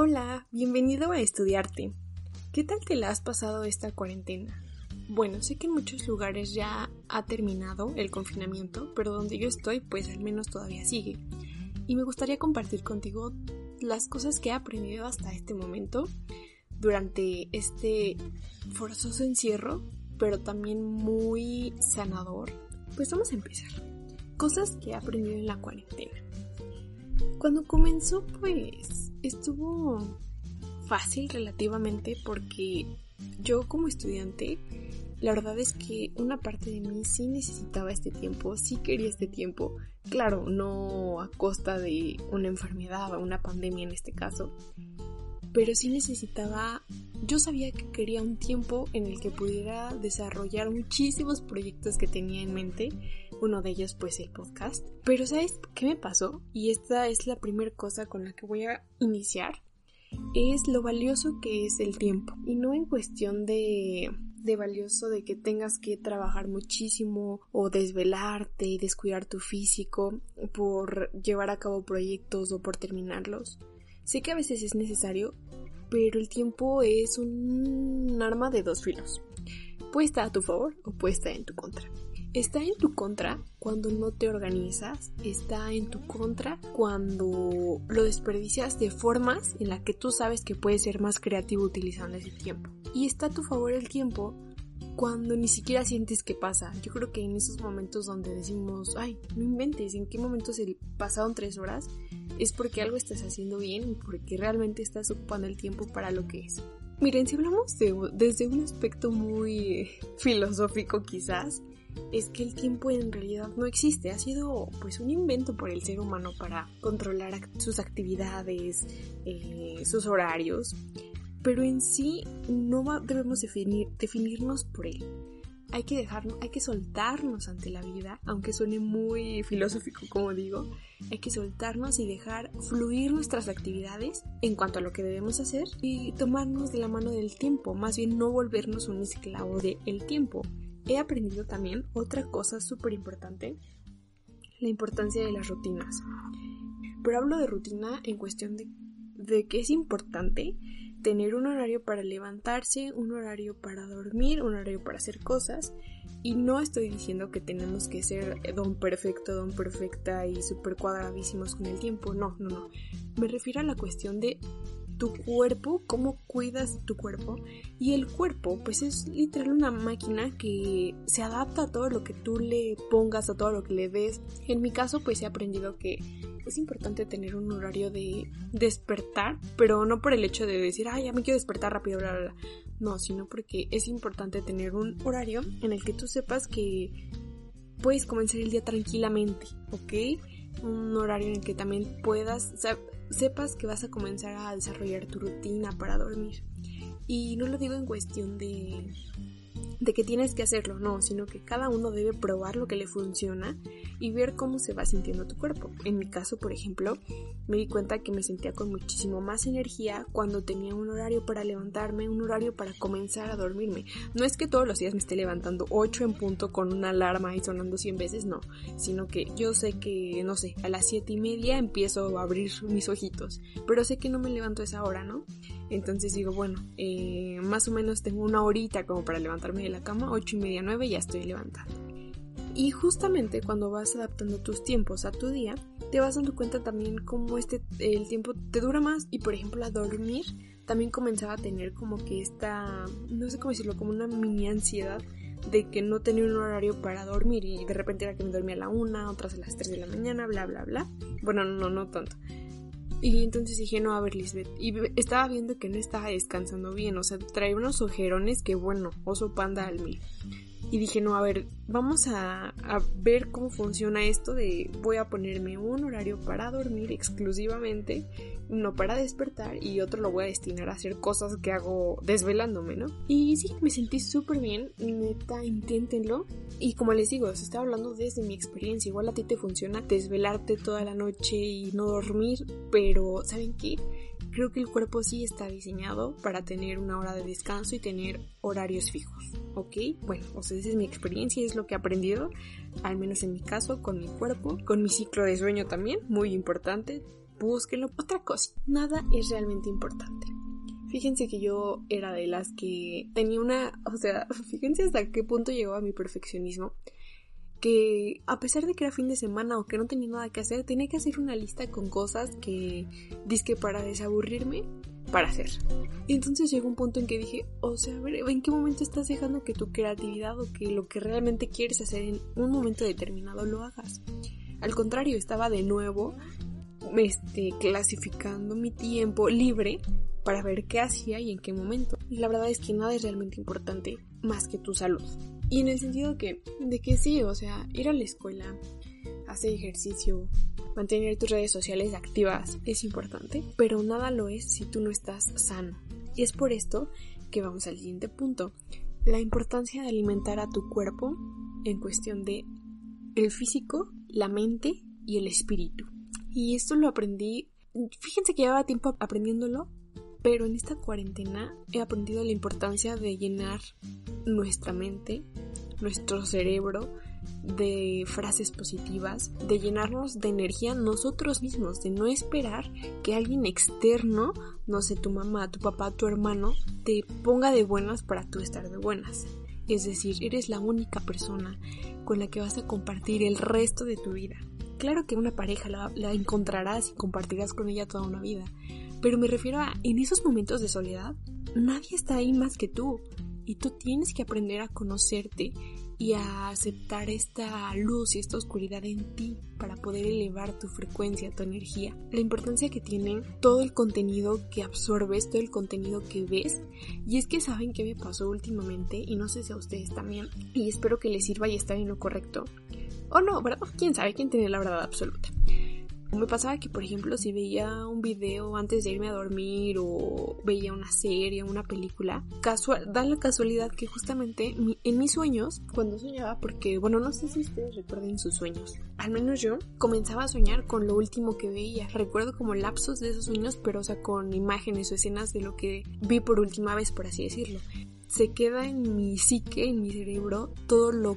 Hola, bienvenido a Estudiarte. ¿Qué tal te la has pasado esta cuarentena? Bueno, sé que en muchos lugares ya ha terminado el confinamiento, pero donde yo estoy pues al menos todavía sigue. Y me gustaría compartir contigo las cosas que he aprendido hasta este momento durante este forzoso encierro, pero también muy sanador. Pues vamos a empezar. Cosas que he aprendido en la cuarentena. Cuando comenzó pues estuvo fácil relativamente porque yo como estudiante la verdad es que una parte de mí sí necesitaba este tiempo, sí quería este tiempo. Claro, no a costa de una enfermedad o una pandemia en este caso, pero sí necesitaba, yo sabía que quería un tiempo en el que pudiera desarrollar muchísimos proyectos que tenía en mente, uno de ellos pues el podcast. Pero ¿sabes qué me pasó? Y esta es la primera cosa con la que voy a iniciar, es lo valioso que es el tiempo. Y no en cuestión de de valioso de que tengas que trabajar muchísimo o desvelarte y descuidar tu físico por llevar a cabo proyectos o por terminarlos. Sé que a veces es necesario, pero el tiempo es un arma de dos filos. Puede estar a tu favor o puede estar en tu contra. Está en tu contra cuando no te organizas, está en tu contra cuando lo desperdicias de formas en las que tú sabes que puedes ser más creativo utilizando ese tiempo. Y está a tu favor el tiempo cuando ni siquiera sientes que pasa. Yo creo que en esos momentos donde decimos, ay, no inventes, ¿en qué momento se pasaron tres horas? Es porque algo estás haciendo bien y porque realmente estás ocupando el tiempo para lo que es. Miren, si hablamos desde un aspecto muy filosófico quizás, es que el tiempo en realidad no existe, ha sido pues un invento por el ser humano para controlar sus actividades, eh, sus horarios, pero en sí no debemos definir, definirnos por él. Hay que dejarnos, hay que soltarnos ante la vida, aunque suene muy filosófico como digo, hay que soltarnos y dejar fluir nuestras actividades en cuanto a lo que debemos hacer y tomarnos de la mano del tiempo, más bien no volvernos un esclavo del tiempo he aprendido también otra cosa súper importante, la importancia de las rutinas. Pero hablo de rutina en cuestión de, de que es importante tener un horario para levantarse, un horario para dormir, un horario para hacer cosas. Y no estoy diciendo que tenemos que ser don perfecto, don perfecta y súper cuadradísimos con el tiempo. No, no, no. Me refiero a la cuestión de tu cuerpo, cómo cuidas tu cuerpo. Y el cuerpo, pues es literal una máquina que se adapta a todo lo que tú le pongas, a todo lo que le des. En mi caso, pues he aprendido que es importante tener un horario de despertar, pero no por el hecho de decir, ay, ya me quiero despertar rápido, bla, bla, bla. No, sino porque es importante tener un horario en el que tú sepas que puedes comenzar el día tranquilamente, ¿ok? Un horario en el que también puedas, sepas que vas a comenzar a desarrollar tu rutina para dormir. Y no lo digo en cuestión de de que tienes que hacerlo, no, sino que cada uno debe probar lo que le funciona y ver cómo se va sintiendo tu cuerpo. En mi caso, por ejemplo, me di cuenta que me sentía con muchísimo más energía cuando tenía un horario para levantarme, un horario para comenzar a dormirme. No es que todos los días me esté levantando 8 en punto con una alarma y sonando 100 veces, no, sino que yo sé que, no sé, a las 7 y media empiezo a abrir mis ojitos, pero sé que no me levanto a esa hora, ¿no? Entonces digo, bueno, eh, más o menos tengo una horita como para levantarme de la cama, 8 y media, 9 ya estoy levantada. Y justamente cuando vas adaptando tus tiempos a tu día, te vas dando cuenta también cómo este, el tiempo te dura más y por ejemplo a dormir también comenzaba a tener como que esta, no sé cómo decirlo, como una mini ansiedad de que no tenía un horario para dormir y de repente era que me dormía a la una, otras a las 3 de la mañana, bla, bla, bla. Bueno, no, no tanto. Y entonces dije, no, a ver, Lisbeth. Y estaba viendo que no estaba descansando bien. O sea, trae unos ojerones que, bueno, oso panda al mil. Y dije, no, a ver, vamos a, a, ver cómo funciona esto de voy a ponerme un horario para dormir exclusivamente no para despertar y otro lo voy a destinar a hacer cosas que hago desvelándome, ¿no? Y sí, me sentí súper bien, neta, inténtenlo. Y como les digo, se está hablando desde mi experiencia, igual a ti te funciona desvelarte toda la noche y no dormir, pero ¿saben qué? Creo que el cuerpo sí está diseñado para tener una hora de descanso y tener horarios fijos, ¿ok? Bueno, o sea, esa es mi experiencia, es lo que he aprendido, al menos en mi caso, con mi cuerpo, con mi ciclo de sueño también, muy importante búsquenlo. Otra cosa, nada es realmente importante. Fíjense que yo era de las que tenía una, o sea, fíjense hasta qué punto llegó a mi perfeccionismo, que a pesar de que era fin de semana o que no tenía nada que hacer, tenía que hacer una lista con cosas que, disque para desaburrirme, para hacer. Y entonces llegó un punto en que dije, o sea, a ver, ¿en qué momento estás dejando que tu creatividad o que lo que realmente quieres hacer en un momento determinado lo hagas? Al contrario, estaba de nuevo clasificando mi tiempo libre para ver qué hacía y en qué momento. La verdad es que nada es realmente importante más que tu salud. Y en el sentido de que sí, o sea, ir a la escuela, hacer ejercicio, mantener tus redes sociales activas es importante, pero nada lo es si tú no estás sano. Y es por esto que vamos al siguiente punto, la importancia de alimentar a tu cuerpo en cuestión de el físico, la mente y el espíritu. Y esto lo aprendí, fíjense que llevaba tiempo aprendiéndolo, pero en esta cuarentena he aprendido la importancia de llenar nuestra mente, nuestro cerebro de frases positivas, de llenarnos de energía nosotros mismos, de no esperar que alguien externo, no sé, tu mamá, tu papá, tu hermano, te ponga de buenas para tú estar de buenas. Es decir, eres la única persona con la que vas a compartir el resto de tu vida. Claro que una pareja la, encontrarás y compartirás con ella toda una vida, pero me refiero a, en esos momentos de soledad, nadie está ahí más que tú. Y tú tienes que aprender a conocerte y a aceptar esta luz y esta oscuridad en ti para poder elevar tu frecuencia, tu energía. La importancia que tiene todo el contenido que absorbes, todo el contenido que ves. Y es que saben qué me pasó últimamente y no sé si a ustedes también. Y espero que les sirva y estar en lo correcto. O no, ¿verdad? ¿Quién sabe? ¿Quién tiene la verdad absoluta? Me pasaba que, por ejemplo, si veía un video antes de irme a dormir o veía una serie, una película, casual, da la casualidad que justamente en mis sueños, cuando soñaba, porque, bueno, no sé si ustedes recuerden sus sueños, al menos yo comenzaba a soñar con lo último que veía. Recuerdo como lapsos de esos sueños, pero, o sea, con imágenes o escenas de lo que vi por última vez, por así decirlo. Se queda en mi psique, en mi cerebro, todo lo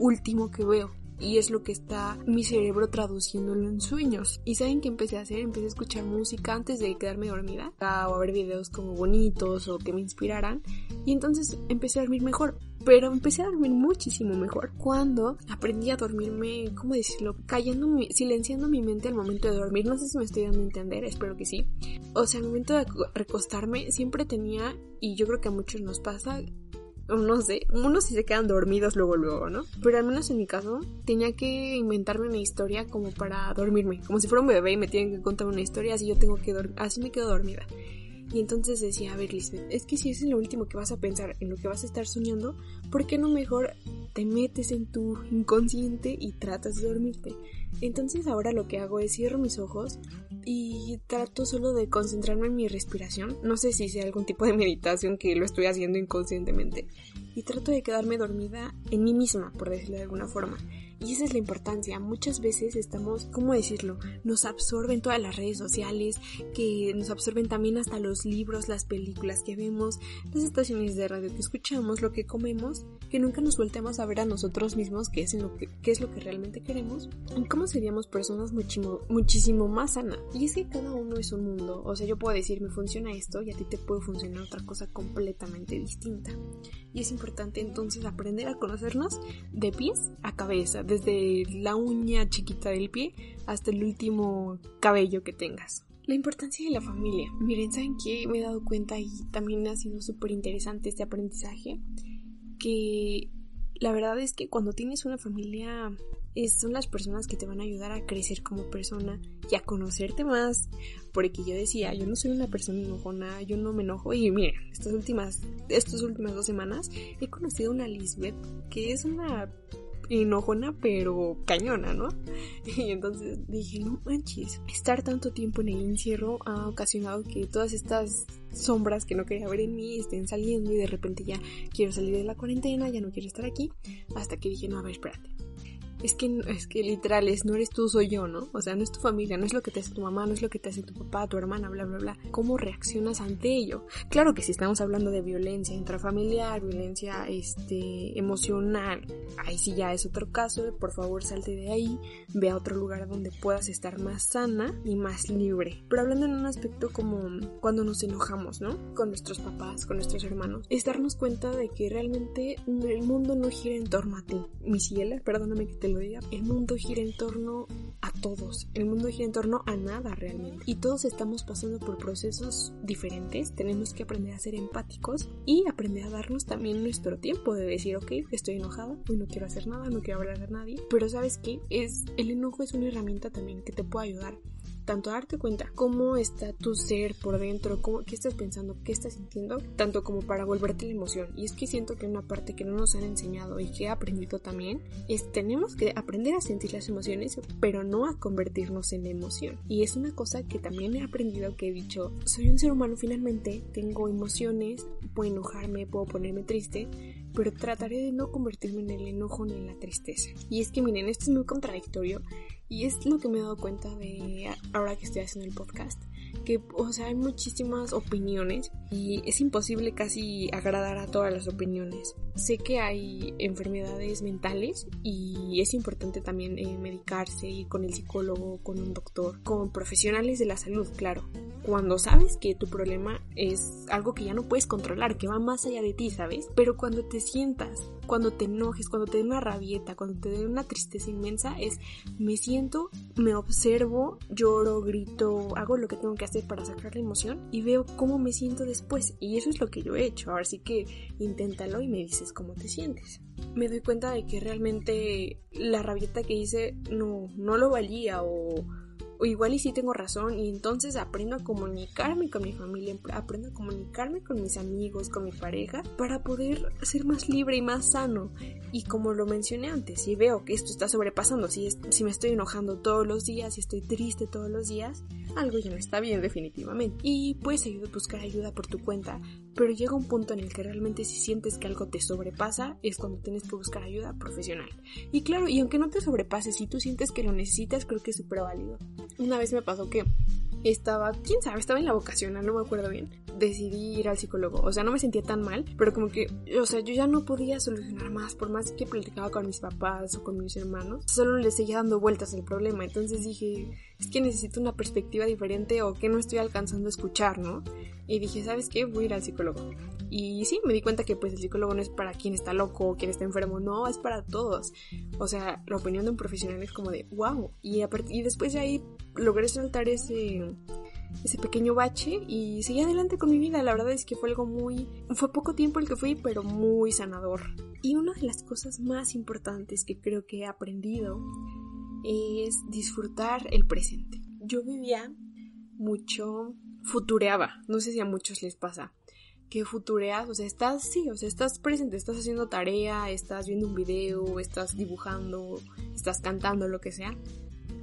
último que veo y es lo que está mi cerebro traduciéndolo en sueños. ¿Y saben qué empecé a hacer? Empecé a escuchar música antes de quedarme dormida o a ver videos como bonitos o que me inspiraran y entonces empecé a dormir mejor. Pero empecé a dormir muchísimo mejor cuando aprendí a dormirme, ¿cómo decirlo? Callando, silenciando mi mente al momento de dormir. No sé si me estoy dando a entender, espero que sí. O sea, al momento de recostarme siempre tenía, y yo creo que a muchos nos pasa, no sé, unos sí se quedan dormidos luego, luego, ¿no? Pero al menos en mi caso, tenía que inventarme una historia como para dormirme, como si fuera un bebé y me tienen que contar una historia, así yo tengo que así me quedo dormida. Y entonces decía, a ver, Lisbeth, es que si es lo último que vas a pensar, en lo que vas a estar soñando, ¿por qué no mejor te metes en tu inconsciente y tratas de dormirte? Entonces ahora lo que hago es cierro mis ojos y trato solo de concentrarme en mi respiración. No sé si sea algún tipo de meditación que lo estoy haciendo inconscientemente. Y trato de quedarme dormida en mí misma, por decirlo de alguna forma. Y esa es la importancia. Muchas veces estamos, ¿cómo decirlo? Nos absorben todas las redes sociales, que nos absorben también hasta los libros, las películas que vemos, las estaciones de radio que escuchamos, lo que comemos, que nunca nos volteamos a ver a nosotros mismos qué es, lo que, es lo que realmente queremos y cómo seríamos personas muchísimo, muchísimo más sanas. Y es que cada uno es un mundo. O sea, yo puedo decir, me funciona esto y a ti te puede funcionar otra cosa completamente distinta. Y es importante entonces aprender a conocernos de pies a cabeza, desde la uña chiquita del pie hasta el último cabello que tengas. La importancia de la familia. Miren, ¿saben qué? Me he dado cuenta y también ha sido súper interesante este aprendizaje. Que la verdad es que cuando tienes una familia son las personas que te van a ayudar a crecer como persona y a conocerte más. Porque yo decía, yo no soy una persona enojona, yo no me enojo. Y mira, estas últimas, estas últimas dos semanas he conocido a una Lisbeth que es una enojona pero cañona, ¿no? Y entonces dije, no manches, estar tanto tiempo en el encierro ha ocasionado que todas estas sombras que no quería ver en mí estén saliendo y de repente ya quiero salir de la cuarentena, ya no quiero estar aquí, hasta que dije, no, a ver, espérate es que, es que literal es, no eres tú, soy yo, ¿no? O sea, no es tu familia, no es lo que te hace tu mamá, no es lo que te hace tu papá, tu hermana, bla, bla, bla. ¿Cómo reaccionas ante ello? Claro que si estamos hablando de violencia intrafamiliar, violencia, este, emocional, ahí sí ya es otro caso, por favor salte de ahí, ve a otro lugar donde puedas estar más sana y más libre. Pero hablando en un aspecto como cuando nos enojamos, ¿no? Con nuestros papás, con nuestros hermanos, es darnos cuenta de que realmente el mundo no gira en torno a ti. Mi ciela, perdóname que te el mundo gira en torno a todos. El mundo gira en torno a nada realmente. Y todos estamos pasando por procesos diferentes. Tenemos que aprender a ser empáticos y aprender a darnos también nuestro tiempo de decir, ok, estoy enojada, hoy no quiero hacer nada, no quiero hablar a nadie. Pero sabes que es, el enojo es una herramienta también que te puede ayudar tanto darte cuenta cómo está tu ser por dentro, cómo, qué estás pensando, qué estás sintiendo, tanto como para volverte la emoción. Y es que siento que una parte que no nos han enseñado y que he aprendido también es tenemos que aprender a sentir las emociones, pero no a convertirnos en emoción. Y es una cosa que también he aprendido que he dicho, soy un ser humano finalmente, tengo emociones, puedo enojarme, puedo ponerme triste, pero trataré de no convertirme en el enojo ni en la tristeza. Y es que miren, esto es muy contradictorio y es lo que me he dado cuenta de ahora que estoy haciendo el podcast. Que, o sea, hay muchísimas opiniones y es imposible casi agradar a todas las opiniones. Sé que hay enfermedades mentales y es importante también eh, medicarse, ir con el psicólogo, con un doctor, con profesionales de la salud, claro cuando sabes que tu problema es algo que ya no puedes controlar, que va más allá de ti, ¿sabes? Pero cuando te sientas, cuando te enojes, cuando te dé una rabieta, cuando te dé una tristeza inmensa, es me siento, me observo, lloro, grito, hago lo que tengo que hacer para sacar la emoción y veo cómo me siento después. Y eso es lo que yo he hecho. Ahora sí que inténtalo y me dices cómo te sientes. Me doy cuenta de que realmente la rabieta que hice no, no lo valía o o igual y sí tengo razón y entonces aprendo a comunicarme con mi familia, aprendo a comunicarme con mis amigos, con mi pareja, para poder ser más libre y más sano. Y como lo mencioné antes, si veo que esto está sobrepasando, si, si me estoy enojando todos los días, si estoy triste todos los días, algo ya no está bien definitivamente. Y puedes buscar ayuda por tu cuenta, pero llega un punto en el que realmente si sientes que algo te sobrepasa, es cuando tienes que buscar ayuda profesional. Y claro, y aunque no te sobrepase, si tú sientes que lo necesitas, creo que es súper válido. Una vez me pasó que estaba, quién sabe, estaba en la vocacional, no me acuerdo bien. Decidí ir al psicólogo. O sea, no me sentía tan mal, pero como que, o sea, yo ya no podía solucionar más, por más que platicaba con mis papás o con mis hermanos, solo les seguía dando vueltas al problema. Entonces dije, es que necesito una perspectiva diferente o que no estoy alcanzando a escuchar, ¿no? Y dije, ¿sabes qué? Voy a ir al psicólogo. Y sí, me di cuenta que pues el psicólogo no es para quien está loco quien está enfermo, no, es para todos. O sea, la opinión de un profesional es como de, wow. Y, y después de ahí logré saltar ese, ese pequeño bache y seguí adelante con mi vida. La verdad es que fue algo muy... Fue poco tiempo el que fui, pero muy sanador. Y una de las cosas más importantes que creo que he aprendido es disfrutar el presente. Yo vivía mucho, futureaba, no sé si a muchos les pasa, que futureas, o sea, estás, sí, o sea, estás presente, estás haciendo tarea, estás viendo un video, estás dibujando, estás cantando, lo que sea,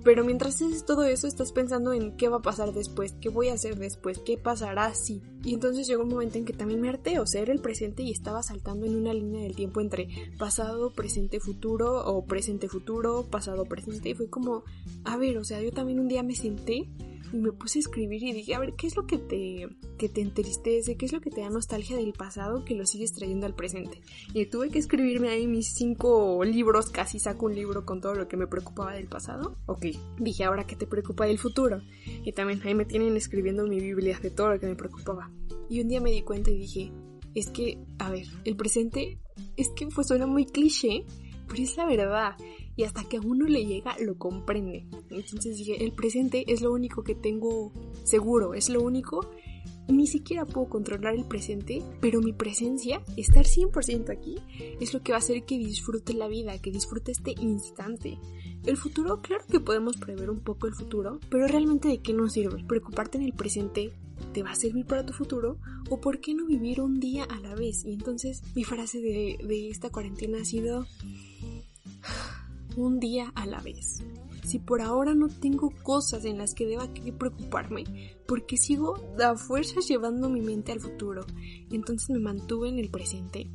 pero mientras haces todo eso, estás pensando en qué va a pasar después, qué voy a hacer después, qué pasará si. Y entonces llegó un momento en que también me harté, o sea, era el presente y estaba saltando en una línea del tiempo entre pasado, presente, futuro, o presente, futuro, pasado, presente. Y fue como, a ver, o sea, yo también un día me senté y me puse a escribir y dije, a ver, ¿qué es lo que te, que te entristece? ¿Qué es lo que te da nostalgia del pasado que lo sigues trayendo al presente? Y tuve que escribirme ahí mis cinco libros, casi saco un libro con todo lo que me preocupaba del pasado. Ok, dije, ahora qué te preocupa del futuro. Y también ahí me tienen escribiendo mi Biblia de todo lo que me preocupaba. Y un día me di cuenta y dije, es que, a ver, el presente, es que pues suena muy cliché, pero es la verdad y hasta que a uno le llega lo comprende. Entonces dije, el presente es lo único que tengo seguro, es lo único. Ni siquiera puedo controlar el presente, pero mi presencia, estar 100% aquí, es lo que va a hacer que disfrute la vida, que disfrute este instante. El futuro, claro que podemos prever un poco el futuro, pero realmente de qué nos sirve? Preocuparte en el presente te va a servir para tu futuro o por qué no vivir un día a la vez. Y entonces mi frase de, de esta cuarentena ha sido un día a la vez. Si por ahora no tengo cosas en las que deba preocuparme, porque sigo a fuerzas llevando mi mente al futuro, entonces me mantuve en el presente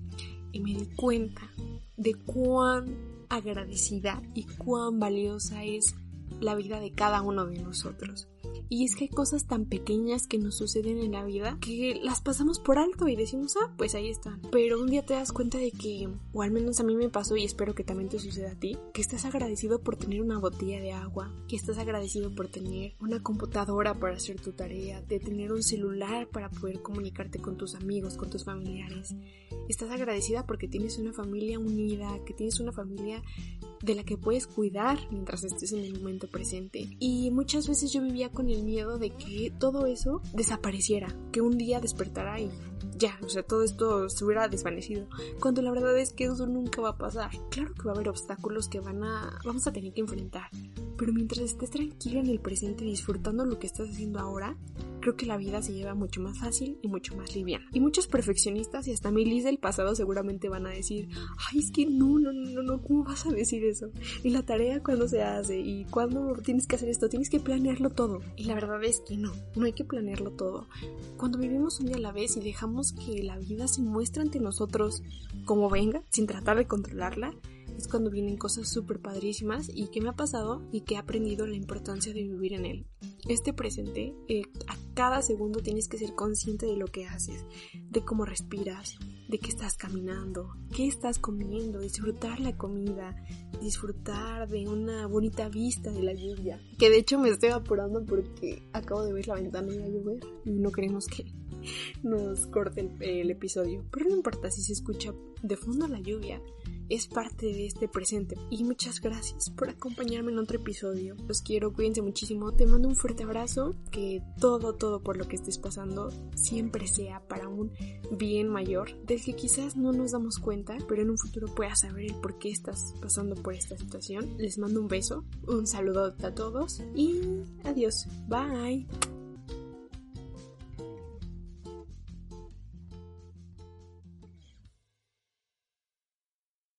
y me di cuenta de cuán agradecida y cuán valiosa es la vida de cada uno de nosotros. Y es que hay cosas tan pequeñas que nos suceden en la vida que las pasamos por alto y decimos, ah, pues ahí están. Pero un día te das cuenta de que, o al menos a mí me pasó y espero que también te suceda a ti, que estás agradecido por tener una botella de agua, que estás agradecido por tener una computadora para hacer tu tarea, de tener un celular para poder comunicarte con tus amigos, con tus familiares. Estás agradecida porque tienes una familia unida, que tienes una familia de la que puedes cuidar mientras estés en el momento presente. Y muchas veces yo vivía con el miedo de que todo eso desapareciera, que un día despertara y ya, o sea, todo esto se hubiera desvanecido, cuando la verdad es que eso nunca va a pasar. Claro que va a haber obstáculos que van a vamos a tener que enfrentar, pero mientras estés tranquilo en el presente disfrutando lo que estás haciendo ahora, creo que la vida se lleva mucho más fácil y mucho más liviana. Y muchos perfeccionistas y hasta milis del pasado seguramente van a decir, ay, es que no, no, no, no, ¿cómo vas a decir eso? Y la tarea cuando se hace y cuando tienes que hacer esto, tienes que planearlo todo. Y la verdad es que no, no hay que planearlo todo. Cuando vivimos un día a la vez y dejamos que la vida se muestre ante nosotros como venga, sin tratar de controlarla, es cuando vienen cosas súper padrísimas y que me ha pasado y que he aprendido la importancia de vivir en él. Este presente, eh, cada segundo tienes que ser consciente de lo que haces, de cómo respiras, de qué estás caminando, qué estás comiendo, disfrutar la comida, disfrutar de una bonita vista de la lluvia. Que de hecho me estoy apurando porque acabo de ver la ventana y a llover y no queremos que nos corte el, episodio. Pero no importa si se escucha de fondo la lluvia es parte de este presente. Y muchas gracias por acompañarme en otro episodio. Los quiero, cuídense muchísimo. Te mando un fuerte abrazo. Que todo, todo por lo que estés pasando siempre sea para un bien mayor, del que quizás no nos damos cuenta, pero en un futuro puedas saber el por qué estás pasando por esta situación. Les mando un beso, un saludo a todos y adiós. Bye.